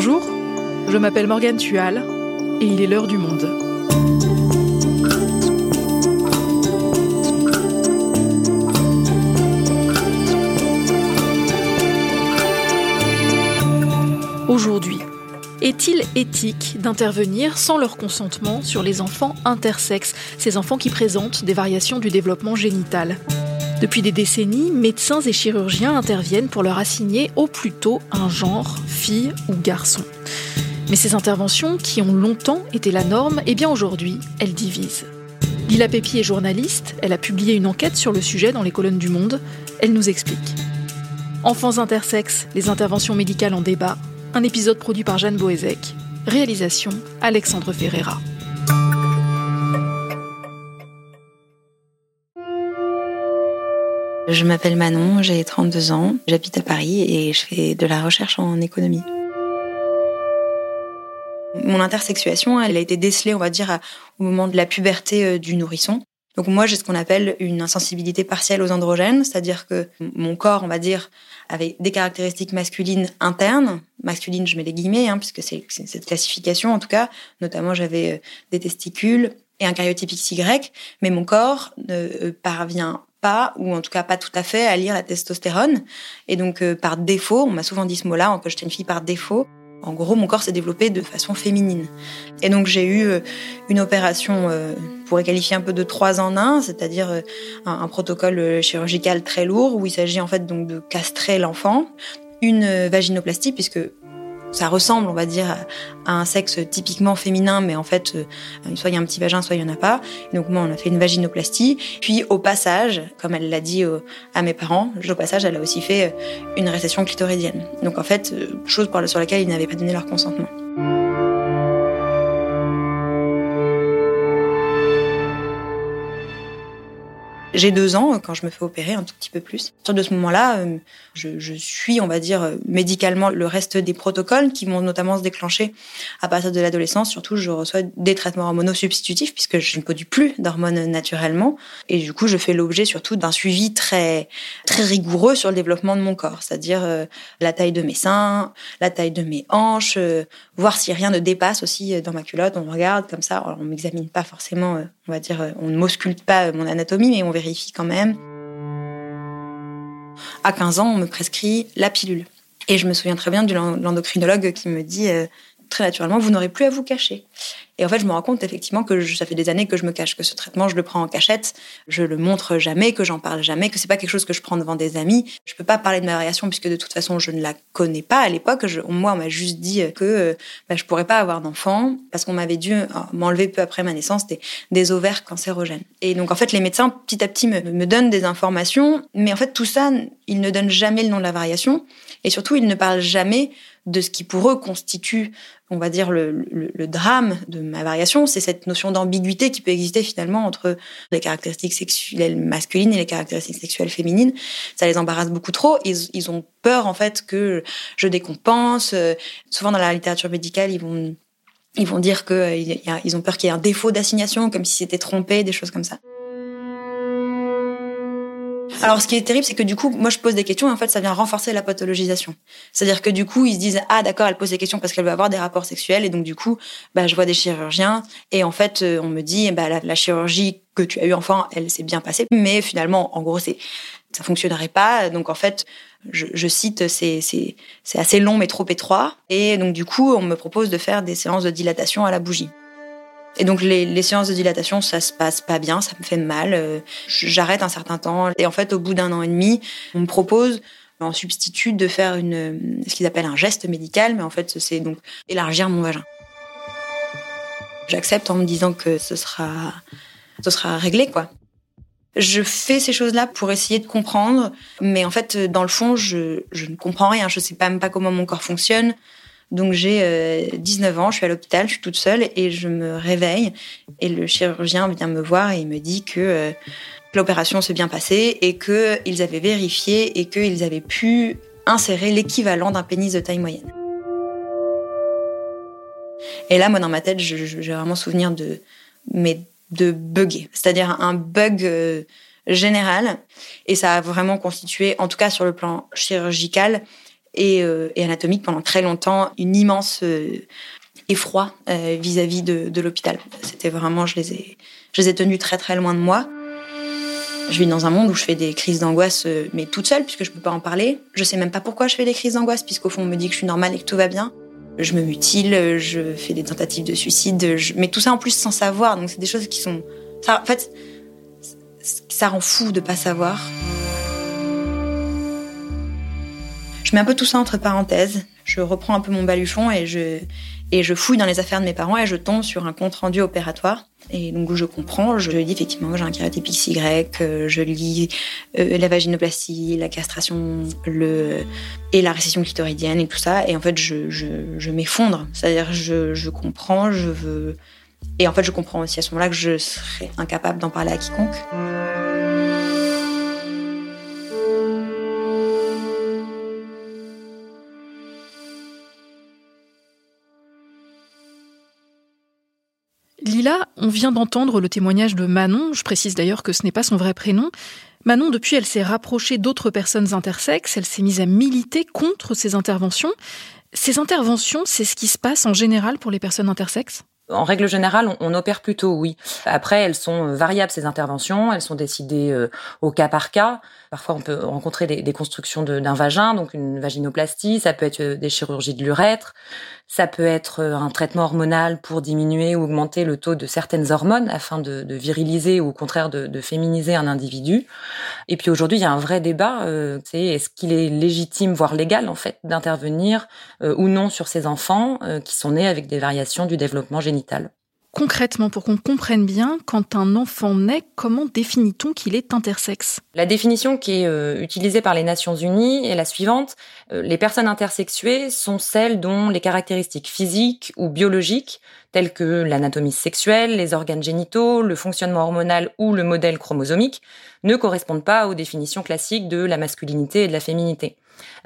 Bonjour, je m'appelle Morgane Tual et il est l'heure du monde. Aujourd'hui, est-il éthique d'intervenir sans leur consentement sur les enfants intersexes, ces enfants qui présentent des variations du développement génital? Depuis des décennies, médecins et chirurgiens interviennent pour leur assigner au plus tôt un genre, fille ou garçon. Mais ces interventions, qui ont longtemps été la norme, eh bien aujourd'hui, elles divisent. Lila Pépi est journaliste, elle a publié une enquête sur le sujet dans les colonnes du Monde, elle nous explique. Enfants intersexes, les interventions médicales en débat, un épisode produit par Jeanne Boézek. Réalisation Alexandre Ferreira. Je m'appelle Manon, j'ai 32 ans, j'habite à Paris et je fais de la recherche en économie. Mon intersexuation, elle a été décelée, on va dire, au moment de la puberté euh, du nourrisson. Donc moi, j'ai ce qu'on appelle une insensibilité partielle aux androgènes, c'est-à-dire que mon corps, on va dire, avait des caractéristiques masculines internes. Masculines, je mets les guillemets, hein, puisque c'est cette classification en tout cas. Notamment, j'avais euh, des testicules et un karyotype XY, mais mon corps ne euh, parvient pas, ou en tout cas pas tout à fait, à lire la testostérone. Et donc, euh, par défaut, on m'a souvent dit ce mot-là, que j'étais une fille par défaut, en gros, mon corps s'est développé de façon féminine. Et donc, j'ai eu euh, une opération, euh, pour pourrait qualifier un peu de trois en un, c'est-à-dire euh, un, un, protocole chirurgical très lourd où il s'agit en fait donc de castrer l'enfant, une vaginoplastie puisque ça ressemble, on va dire, à un sexe typiquement féminin, mais en fait, euh, soit il y a un petit vagin, soit il y en a pas. donc moi, on a fait une vaginoplastie. Puis au passage, comme elle l'a dit à mes parents, au passage, elle a aussi fait euh, une récession clitoridienne. Donc en fait, euh, chose sur laquelle ils n'avaient pas donné leur consentement. J'ai deux ans euh, quand je me fais opérer, un tout petit peu plus. À de ce moment-là, euh, je, je, suis, on va dire, euh, médicalement le reste des protocoles qui vont notamment se déclencher à partir de l'adolescence. Surtout, je reçois des traitements hormonaux substitutifs puisque je ne produis plus d'hormones naturellement. Et du coup, je fais l'objet surtout d'un suivi très, très rigoureux sur le développement de mon corps. C'est-à-dire la taille de mes seins, la taille de mes hanches, voir si rien ne dépasse aussi dans ma culotte. On regarde comme ça. on m'examine pas forcément, on va dire, on ne m'ausculte pas mon anatomie, mais on vérifie quand même. À 15 ans, on me prescrit la pilule. Et je me souviens très bien de l'endocrinologue qui me dit euh, très naturellement, vous n'aurez plus à vous cacher. Et en fait, je me rends compte effectivement que ça fait des années que je me cache, que ce traitement, je le prends en cachette, je le montre jamais, que j'en parle jamais, que c'est pas quelque chose que je prends devant des amis. Je peux pas parler de ma variation puisque de toute façon, je ne la connais pas à l'époque. Moi, on m'a juste dit que bah, je pourrais pas avoir d'enfant parce qu'on m'avait dû euh, m'enlever peu après ma naissance des, des, ovaires cancérogènes. Et donc, en fait, les médecins, petit à petit, me, me donnent des informations, mais en fait, tout ça, ils ne donnent jamais le nom de la variation et surtout, ils ne parlent jamais de ce qui pour eux constitue, on va dire, le, le, drame de ma variation, c'est cette notion d'ambiguïté qui peut exister finalement entre les caractéristiques sexuelles masculines et les caractéristiques sexuelles féminines. Ça les embarrasse beaucoup trop. Ils, ils ont peur en fait que je décompense. Souvent dans la littérature médicale, ils vont ils vont dire qu'ils ont peur qu'il y ait un défaut d'assignation, comme si c'était trompé, des choses comme ça. Alors, ce qui est terrible, c'est que du coup, moi, je pose des questions et en fait, ça vient renforcer la pathologisation. C'est-à-dire que du coup, ils se disent ah d'accord, elle pose des questions parce qu'elle veut avoir des rapports sexuels et donc du coup, bah, je vois des chirurgiens et en fait, euh, on me dit bah la, chirurgie que tu as eu enfant, elle s'est bien passée, mais finalement, en gros, c'est ça fonctionnerait pas. Donc en fait, je, je cite, c'est assez long mais trop étroit et donc du coup, on me propose de faire des séances de dilatation à la bougie. Et donc les, séances de dilatation, ça se passe pas bien, ça me fait mal. Euh, j'arrête un certain temps. Et en fait, au bout d'un an et demi, on me propose en substitut de faire une, ce qu'ils appellent un geste médical, mais en fait, c'est donc élargir mon vagin. J'accepte en me disant que ce sera, ce sera réglé, quoi. Je fais ces choses-là pour essayer de comprendre, mais en fait, dans le fond, je, je ne comprends rien. Je sais pas même pas comment mon corps fonctionne. Donc j'ai 19 euh, ans, je suis à l'hôpital, je suis toute seule et je me réveille et le chirurgien vient me voir et il me dit que euh, l'opération s'est bien passée et qu'ils avaient vérifié et qu'ils avaient pu insérer l'équivalent d'un pénis de taille moyenne. Et là, moi, dans ma tête, j'ai vraiment souvenir de, mais de bugger, c'est-à-dire un bug euh, général. Et ça a vraiment constitué, en tout cas sur le plan chirurgical, et, anatomique pendant très longtemps, une immense effroi vis-à-vis de, l'hôpital. C'était vraiment, je les ai, je les ai tenus très très loin de moi. Je vis dans un monde où je fais des crises d'angoisse, euh, mais toute seule, puisque je peux pas en parler. Je sais même pas pourquoi je fais des crises d'angoisse, puisqu'au fond, on me dit que je suis normale et que tout va bien. Je me mutile, je fais des tentatives de suicide, mais tout ça en plus sans savoir. Donc c'est des choses qui sont, en fait, ça rend fou de pas savoir. Je mets un peu tout ça entre parenthèses. Je reprends un peu mon baluchon et je fouille dans les affaires de mes parents et je tombe sur un compte rendu opératoire. Et donc je comprends, je dis effectivement j'ai un karyotype XY, je lis euh, la vaginoplastie, la castration, et la récession clitoridienne et tout ça. Et en fait je, m'effondre, c'est-à-dire je comprends, je veux et en fait je comprends aussi à ce moment-là que je serais incapable d'en parler à quiconque. On vient d'entendre le témoignage de Manon, je précise d'ailleurs que ce n'est pas son vrai prénom. Manon, depuis, elle s'est rapprochée d'autres personnes intersexes, elle s'est mise à militer contre ces interventions. Ces interventions, c'est ce qui se passe en général pour les personnes intersexes? En règle générale, on, opère plutôt, oui. Après, elles sont variables, ces interventions. Elles sont décidées euh, au cas par cas. Parfois, on peut rencontrer des, des constructions d'un vagin, donc une vaginoplastie. Ça peut être euh, des chirurgies de l'urètre. Ça peut être euh, un traitement hormonal pour diminuer ou augmenter le taux de certaines hormones afin de, viriliser ou au contraire de, féminiser un individu. Et puis aujourd'hui, il y a un vrai débat. Euh, c'est est-ce qu'il est légitime, voire légal en fait, d'intervenir ou non sur ces enfants qui sont nés avec des variations du développement génital concrètement, pour qu'on comprenne bien, quand un enfant naît, comment définit-on qu'il est intersexe? La définition qui est euh, utilisée par les Nations Unies est la suivante. Euh, les personnes intersexuées sont celles dont les caractéristiques physiques ou biologiques, telles que l'anatomie sexuelle, les organes génitaux, le fonctionnement hormonal ou le modèle chromosomique, ne correspondent pas aux définitions classiques de la masculinité et de la féminité.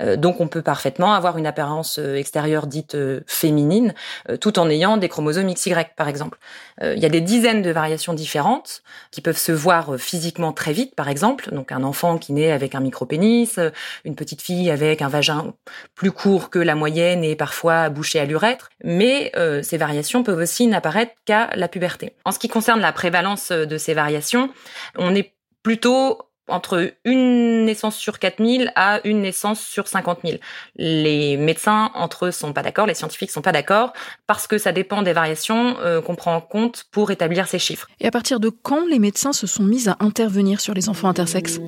Euh, donc on peut parfaitement avoir une apparence euh, extérieure dite euh, féminine tout en ayant des chromosomes XY par exemple. Il y a des dizaines de variations différentes qui peuvent se voir physiquement très vite par exemple. Donc un enfant qui naît avec un micro-pénis, une petite fille avec un vagin plus court que la moyenne et parfois bouché à l'urètre. Mais ces variations peuvent aussi n'apparaître qu'à la puberté. En ce qui concerne la prévalence de ces variations, on est plutôt entre une naissance sur 4000 à une naissance sur 50 000. Les médecins entre eux sont pas d'accord, les scientifiques sont pas d'accord, parce que ça dépend des variations euh, qu'on prend en compte pour établir ces chiffres. Et à partir de quand les médecins se sont mis à intervenir sur les enfants intersexes?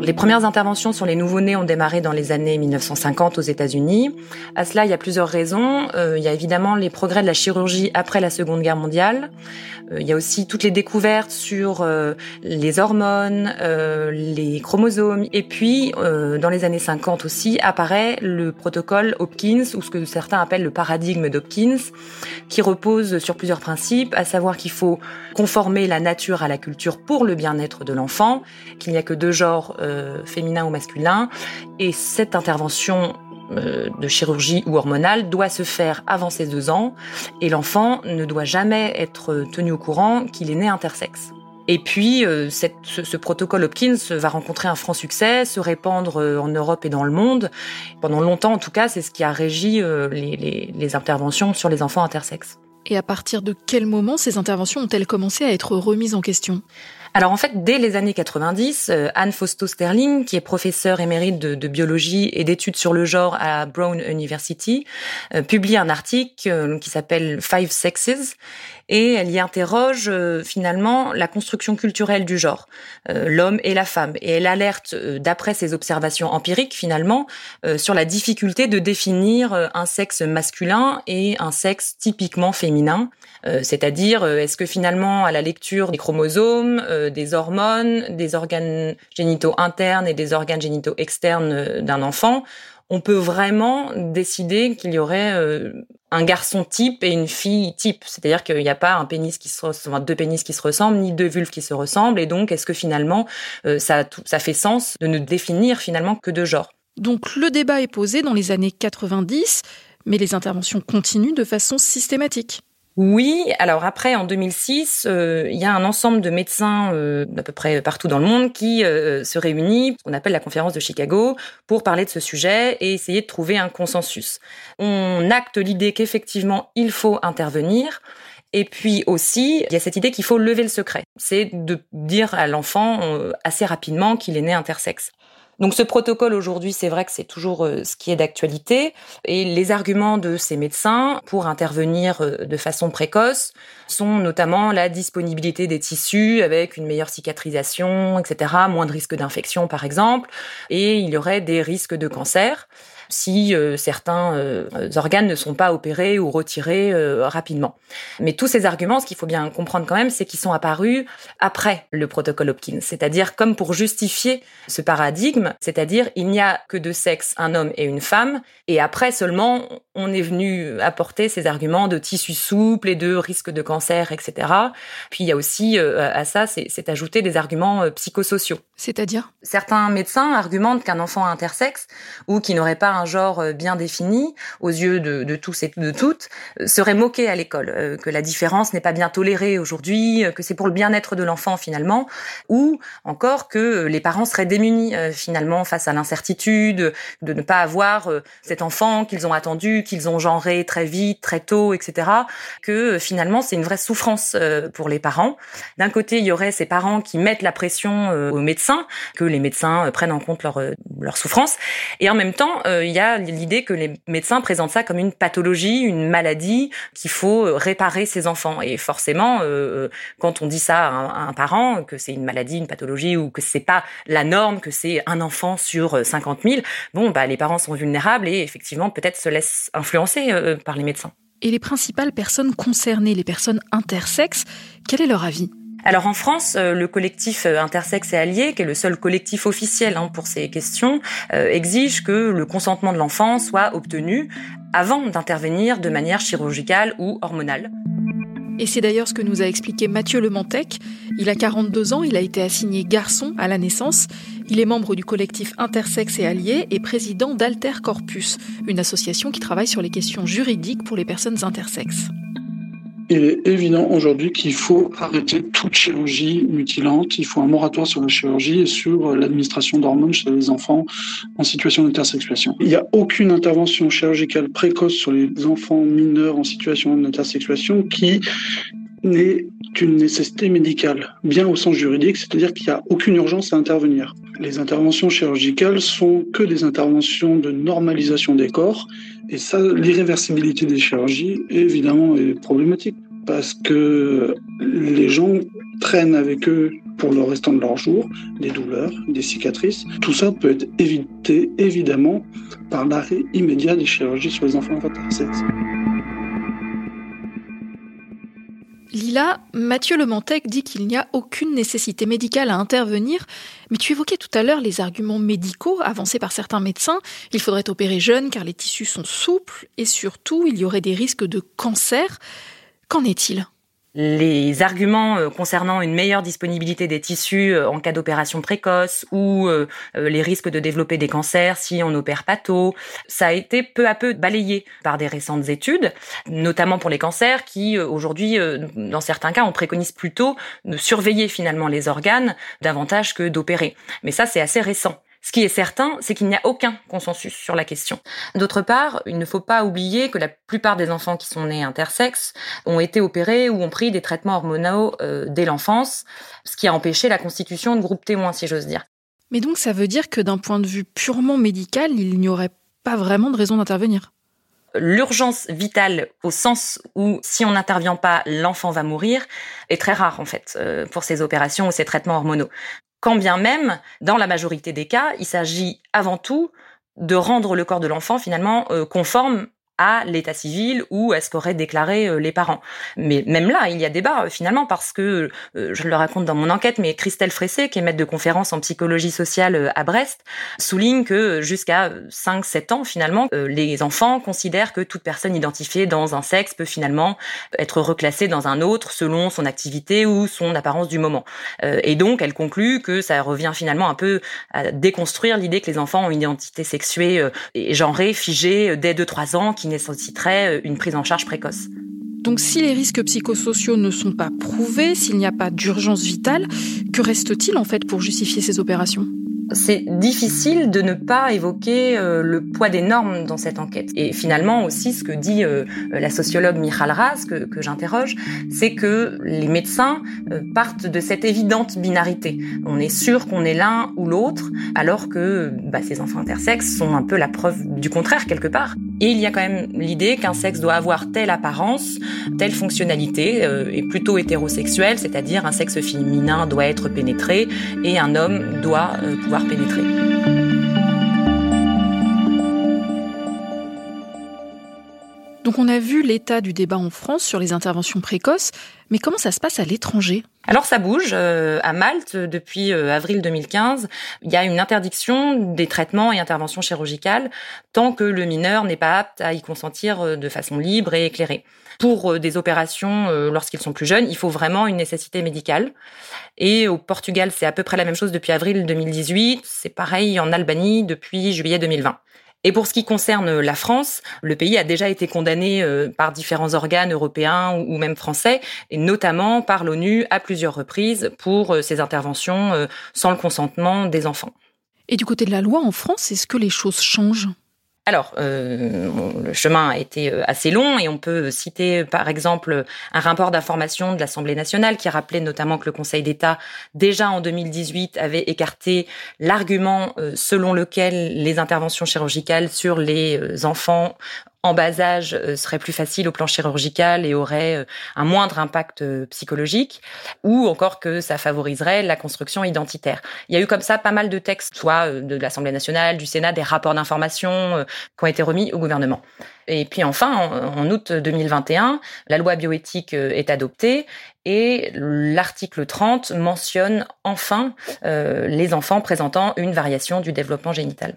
Les premières interventions sur les nouveau-nés ont démarré dans les années 1950 aux États-Unis. À cela, il y a plusieurs raisons. Euh, il y a évidemment les progrès de la chirurgie après la Seconde Guerre mondiale. Euh, il y a aussi toutes les découvertes sur euh, les hormones, les chromosomes. Et puis, dans les années 50 aussi, apparaît le protocole Hopkins, ou ce que certains appellent le paradigme d'Hopkins, qui repose sur plusieurs principes, à savoir qu'il faut conformer la nature à la culture pour le bien-être de l'enfant, qu'il n'y a que deux genres euh, féminin ou masculin. Et cette intervention euh, de chirurgie ou hormonale doit se faire avant ses deux ans et l'enfant ne doit jamais être tenu au courant qu'il est né intersexe. Et puis, euh, ce, protocole Hopkins va rencontrer un franc succès, se répandre en Europe et dans le monde. Pendant longtemps, en tout cas, c'est ce qui a régi les, les interventions sur les enfants intersexes. Et à partir de quel moment ces interventions ont-elles commencé à être remises en question? Alors en fait, dès les années 90, euh, Anne Fausto Sterling, qui est professeure émérite de, biologie et d'études sur le genre à Brown University, euh, publie un article euh, qui s'appelle Five Sexes et elle y interroge finalement la construction culturelle du genre, l'homme et la femme. Et elle alerte, d'après ses observations empiriques finalement, sur la difficulté de définir un sexe masculin et un sexe typiquement féminin. C'est-à-dire, est-ce que finalement, à la lecture des chromosomes, des hormones, des organes génitaux internes et des organes génitaux externes euh, d'un enfant, on peut vraiment décider qu'il y aurait euh, un garçon type et une fille type. C'est-à-dire qu'il n'y a pas un pénis qui se ressemble, deux pénis qui se ressemblent, ni deux vulves qui se ressemblent. Et donc, est-ce que finalement, euh, ça, ça fait sens de ne définir finalement que deux genres Donc, le débat est posé dans les années 90, mais les interventions continuent de façon systématique. Oui, alors après, en 2006, euh, il y a un ensemble de médecins euh, d'à peu près partout dans le monde qui euh, se réunit, qu'on appelle la conférence de Chicago, pour parler de ce sujet et essayer de trouver un consensus. On acte l'idée qu'effectivement, il faut intervenir. Et puis aussi, il y a cette idée qu'il faut lever le secret. C'est de dire à l'enfant assez rapidement qu'il est né intersexe. Donc ce protocole aujourd'hui, c'est vrai que c'est toujours euh, ce qui est d'actualité. Et les arguments de ces médecins pour intervenir euh, de façon précoce sont notamment la disponibilité des tissus avec une meilleure cicatrisation, etc., moins de risques d'infection par exemple, et il y aurait des risques de cancer si euh, certains euh, organes ne sont pas opérés ou retirés euh, rapidement. Mais tous ces arguments, ce qu'il faut bien comprendre quand même, c'est qu'ils sont apparus après le protocole Hopkins, c'est-à-dire comme pour justifier ce paradigme, c'est-à-dire il n'y a que deux sexes, un homme et une femme, et après seulement on est venu apporter ces arguments de tissu souple et de risque de cancer, etc. Puis il y a aussi à ça, c'est ajouter des arguments psychosociaux. C'est-à-dire? Certains médecins argumentent qu'un enfant intersexe ou qui n'aurait pas un genre euh, bien défini aux yeux de, tous et de toutes euh, serait moqué à l'école, euh, que la différence n'est pas bien tolérée aujourd'hui, que c'est pour le bien-être de l'enfant finalement, ou encore que les parents seraient démunis finalement face à l'incertitude de ne pas avoir cet enfant qu'ils ont attendu, qu'ils ont genré très vite, très tôt, etc. Que finalement c'est une vraie souffrance pour les parents. D'un côté, il y aurait ces parents qui mettent la pression aux médecins, que les médecins prennent en compte leur, leur souffrance, et en même temps, il y a l'idée que les médecins présentent ça comme une pathologie, une maladie qu'il faut euh, réparer ses enfants. Et forcément, euh, euh, quand on dit ça à un, parent, que c'est une maladie, une pathologie, ou que c'est pas la norme, que c'est un enfant sur 50 000, bon, bah, les parents sont vulnérables et effectivement peut-être se laissent influencer par les médecins. Et les principales personnes concernées, les personnes intersexes, quel est leur avis? Alors en France, euh, le collectif euh, Intersexe et Allié, qui est le seul collectif officiel hein, pour ces questions, euh, exige que le consentement de l'enfant soit obtenu avant d'intervenir de manière chirurgicale ou hormonale. Et c'est d'ailleurs ce que nous a expliqué Mathieu Lemantec. Il a 42 ans, il a été assigné garçon à la naissance. Il est membre du collectif Intersexe et Alliés et président d'Alter Corpus, une association qui travaille sur les questions juridiques pour les personnes intersexes il est évident aujourd'hui qu'il faut arrêter toute chirurgie mutilante. Il faut un moratoire sur la chirurgie et sur l'administration d'hormones chez les enfants en situation d'intersexuation. Il n'y a aucune intervention chirurgicale précoce sur les enfants mineurs en situation d'intersexuation qui n'est qu'une nécessité médicale, bien au sens juridique, c'est-à-dire qu'il n'y a aucune urgence à intervenir. Les interventions chirurgicales sont que des interventions de normalisation des corps, et ça, l'irréversibilité des chirurgies, évidemment, est problématique, parce que les gens traînent avec eux pour le restant de leur jour, des douleurs, des cicatrices. Tout ça peut être évité, évidemment, par l'arrêt immédiat des chirurgies sur les enfants intersexes. Lila, Mathieu Lemantec dit qu'il n'y a aucune nécessité médicale à intervenir, mais tu évoquais tout à l'heure les arguments médicaux avancés par certains médecins. Il faudrait opérer jeune car les tissus sont souples et surtout il y aurait des risques de cancer. Qu'en est-il? Les arguments euh, concernant une meilleure disponibilité des tissus euh, en cas d'opération précoce ou euh, les risques de développer des cancers si on n'opère pas tôt, ça a été peu à peu balayé par des récentes études, notamment pour les cancers qui aujourd'hui, dans certains cas, on préconise plutôt de surveiller finalement les organes davantage que d'opérer. Mais ça, c'est assez récent. Ce qui est certain, c'est qu'il n'y a aucun consensus sur la question. D'autre part, il ne faut pas oublier que la plupart des enfants qui sont nés intersexes ont été opérés ou ont pris des traitements hormonaux euh, dès l'enfance, ce qui a empêché la constitution de groupes témoins, si j'ose dire. Mais donc ça veut dire que d'un point de vue purement médical, il n'y aurait pas vraiment de raison d'intervenir? L'urgence vitale au sens où si on n'intervient pas, l'enfant va mourir, est très rare en fait euh, pour ces opérations ou ces traitements hormonaux quand bien même, dans la majorité des cas, il s'agit avant tout de rendre le corps de l'enfant finalement euh, conforme à l'état civil ou à ce qu'auraient déclaré euh, les parents. Mais même là, il y a débat euh, finalement parce que, euh, je le raconte dans mon enquête, mais Christelle Fressé, qui est maître de conférence en psychologie sociale à Brest, souligne que jusqu'à 5-7 ans finalement, les enfants considèrent que toute personne identifiée dans un sexe peut finalement être reclassée dans un autre selon son activité ou son apparence du moment. Et donc, elle conclut que ça revient finalement un peu à déconstruire l'idée que les enfants ont une identité sexuée et genrée, figée dès 2-3 ans, qui nécessiterait euh, une prise en charge précoce. Donc si les risques psychosociaux ne sont pas prouvés, s'il n'y a pas d'urgence vitale, que reste-t-il en fait pour justifier ces opérations? C'est difficile de ne pas évoquer euh, le poids des normes dans cette enquête. Et finalement aussi, ce que dit euh, la sociologue Michal Raz, que, que j'interroge, c'est que les médecins euh, partent de cette évidente binarité. On est sûr qu'on est l'un ou l'autre, alors que bah, ces enfants intersexes sont un peu la preuve du contraire quelque part. Et il y a quand même l'idée qu'un sexe doit avoir telle apparence, telle fonctionnalité, et plutôt hétérosexuelle, c'est-à-dire un sexe féminin doit être pénétré et un homme doit pouvoir pénétrer. Donc on a vu l'état du débat en France sur les interventions précoces, mais comment ça se passe à l'étranger? Alors ça bouge. Euh, à Malte, depuis euh, avril 2015, il y a une interdiction des traitements et interventions chirurgicales tant que le mineur n'est pas apte à y consentir euh, de façon libre et éclairée. Pour des opérations lorsqu'ils sont plus jeunes, il faut vraiment une nécessité médicale. Et au Portugal, c'est à peu près la même chose depuis avril 2018. C'est pareil en Albanie depuis juillet 2020. Et pour ce qui concerne la France, le pays a déjà été condamné euh, par différents organes européens ou même français, et notamment par l'ONU à plusieurs reprises pour euh, ses interventions euh, sans le consentement des enfants. Et du côté de la loi en France, est-ce que les choses changent? Alors, euh, le chemin a été euh, assez long et on peut citer par exemple un rapport d'information de l'Assemblée nationale qui rappelait notamment que le Conseil d'État, déjà en 2018, avait écarté l'argument euh, selon lequel les interventions chirurgicales sur les enfants en bas âge euh, serait plus facile au plan chirurgical et aurait euh, un moindre impact euh, psychologique, ou encore que ça favoriserait la construction identitaire. Il y a eu comme ça pas mal de textes, soit de l'Assemblée nationale, du Sénat, des rapports d'information qui ont été remis au gouvernement. Et puis enfin, en, août 2021, la loi bioéthique est adoptée et l'article 30 mentionne enfin les enfants présentant une variation du développement génital.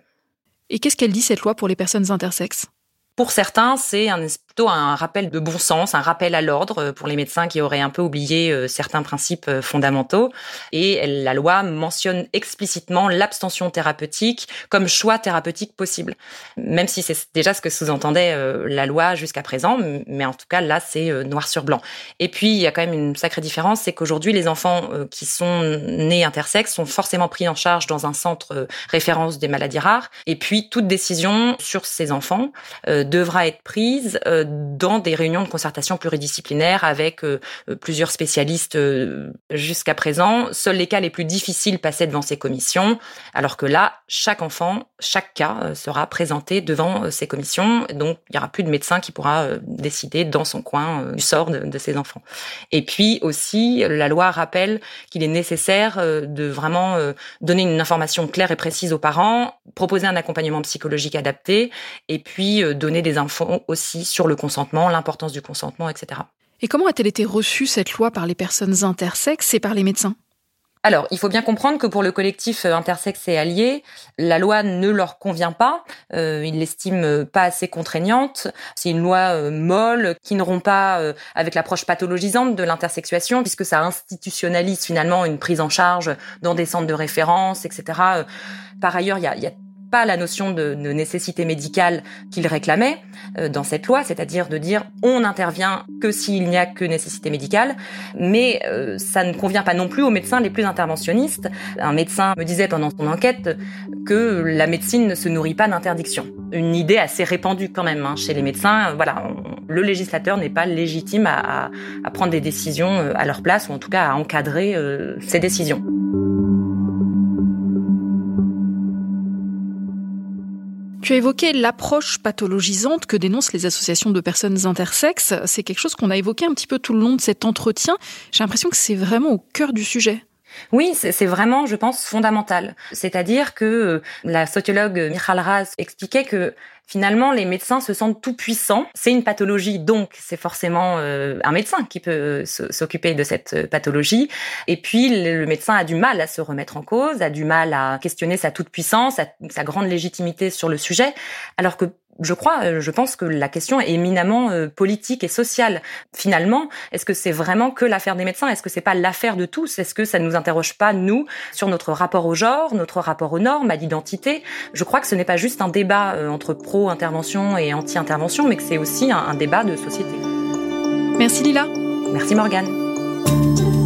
Et qu'est-ce qu'elle dit cette loi pour les personnes intersexes? Pour certains, c'est un, un rappel de bon sens, un rappel à l'ordre euh, pour les médecins qui auraient un peu oublié euh, certains principes euh, fondamentaux. Et la loi mentionne explicitement l'abstention thérapeutique comme choix thérapeutique possible, même si c'est déjà ce que sous-entendait la loi jusqu'à présent. Mais en tout cas, là, c'est noir sur blanc. Et puis, il y a quand même une sacrée différence, c'est qu'aujourd'hui, les enfants qui sont nés intersexes sont forcément pris en charge dans un centre référence des maladies rares. Et puis, toute décision sur ces enfants devra être prise dans des réunions de concertation pluridisciplinaires avec euh, plusieurs spécialistes euh, jusqu'à présent. Seuls les cas les plus difficiles passaient devant ces commissions, alors que là, chaque enfant, chaque cas sera présenté devant ces commissions. Donc, il n'y aura plus de médecin qui pourra décider dans son coin du sort de, de ces enfants. Et puis aussi, la loi rappelle qu'il est nécessaire de vraiment donner une information claire et précise aux parents, proposer un accompagnement psychologique adapté, et puis donner des infos aussi sur le consentement, l'importance du consentement, etc. Et comment a-t-elle été reçue cette loi par les personnes intersexes et par les médecins? Alors, il faut bien comprendre que pour le collectif euh, intersexe et allié, la loi ne leur convient pas. Euh, ils l'estiment pas assez contraignante. C'est une loi euh, molle qui ne rompt pas euh, avec l'approche pathologisante de l'intersexuation, puisque ça institutionnalise finalement une prise en charge dans des centres de référence, etc. Par ailleurs, il y a, y a pas la notion de, nécessité médicale qu'il réclamait euh, dans cette loi, c'est-à-dire de dire on n'intervient que s'il n'y a que nécessité médicale, mais euh, ça ne convient pas non plus aux médecins les plus interventionnistes. Un médecin me disait pendant son enquête que la médecine ne se nourrit pas d'interdiction. Une idée assez répandue quand même hein, chez les médecins. Voilà, le législateur n'est pas légitime à, à, prendre des décisions euh, à leur place ou en tout cas à encadrer ces décisions. Tu as évoqué l'approche pathologisante que dénoncent les associations de personnes intersexes. C'est quelque chose qu'on a évoqué un petit peu tout le long de cet entretien. J'ai l'impression que c'est vraiment au cœur du sujet. Oui, c'est vraiment, je pense, fondamental. C'est-à-dire que euh, la sociologue Michal Raz expliquait que finalement, les médecins se sentent tout puissants. C'est une pathologie, donc c'est forcément euh, un médecin qui peut euh, s'occuper de cette pathologie. Et puis, le médecin a du mal à se remettre en cause, a du mal à questionner sa toute puissance, sa grande légitimité sur le sujet, alors que je crois, euh, je pense que la question est éminemment euh, politique et sociale. Finalement, est-ce que c'est vraiment que l'affaire des médecins? Est-ce que c'est pas l'affaire de tous? Est-ce que ça ne nous interroge pas nous sur notre rapport au genre, notre rapport aux normes, à l'identité? Je crois que ce n'est pas juste un débat euh, entre pro-intervention et anti-intervention, mais que c'est aussi un débat de société. Merci Lila. Merci Morgane.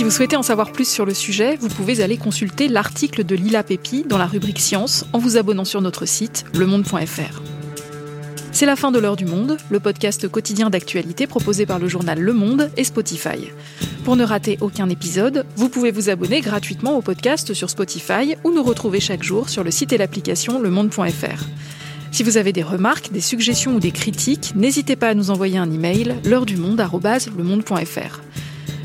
Si vous souhaitez en savoir plus sur le sujet, vous pouvez aller consulter l'article de Lila Pépi dans la rubrique Science en vous abonnant sur notre site lemonde.fr. C'est la fin de l'heure du monde, le podcast quotidien d'actualité proposé par le journal Le Monde et Spotify. Pour ne rater aucun épisode, vous pouvez vous abonner gratuitement au podcast sur Spotify ou nous retrouver chaque jour sur le site et l'application lemonde.fr. Si vous avez des remarques, des suggestions ou des critiques, n'hésitez pas à nous envoyer un email l'heure du monde@lemonde.fr.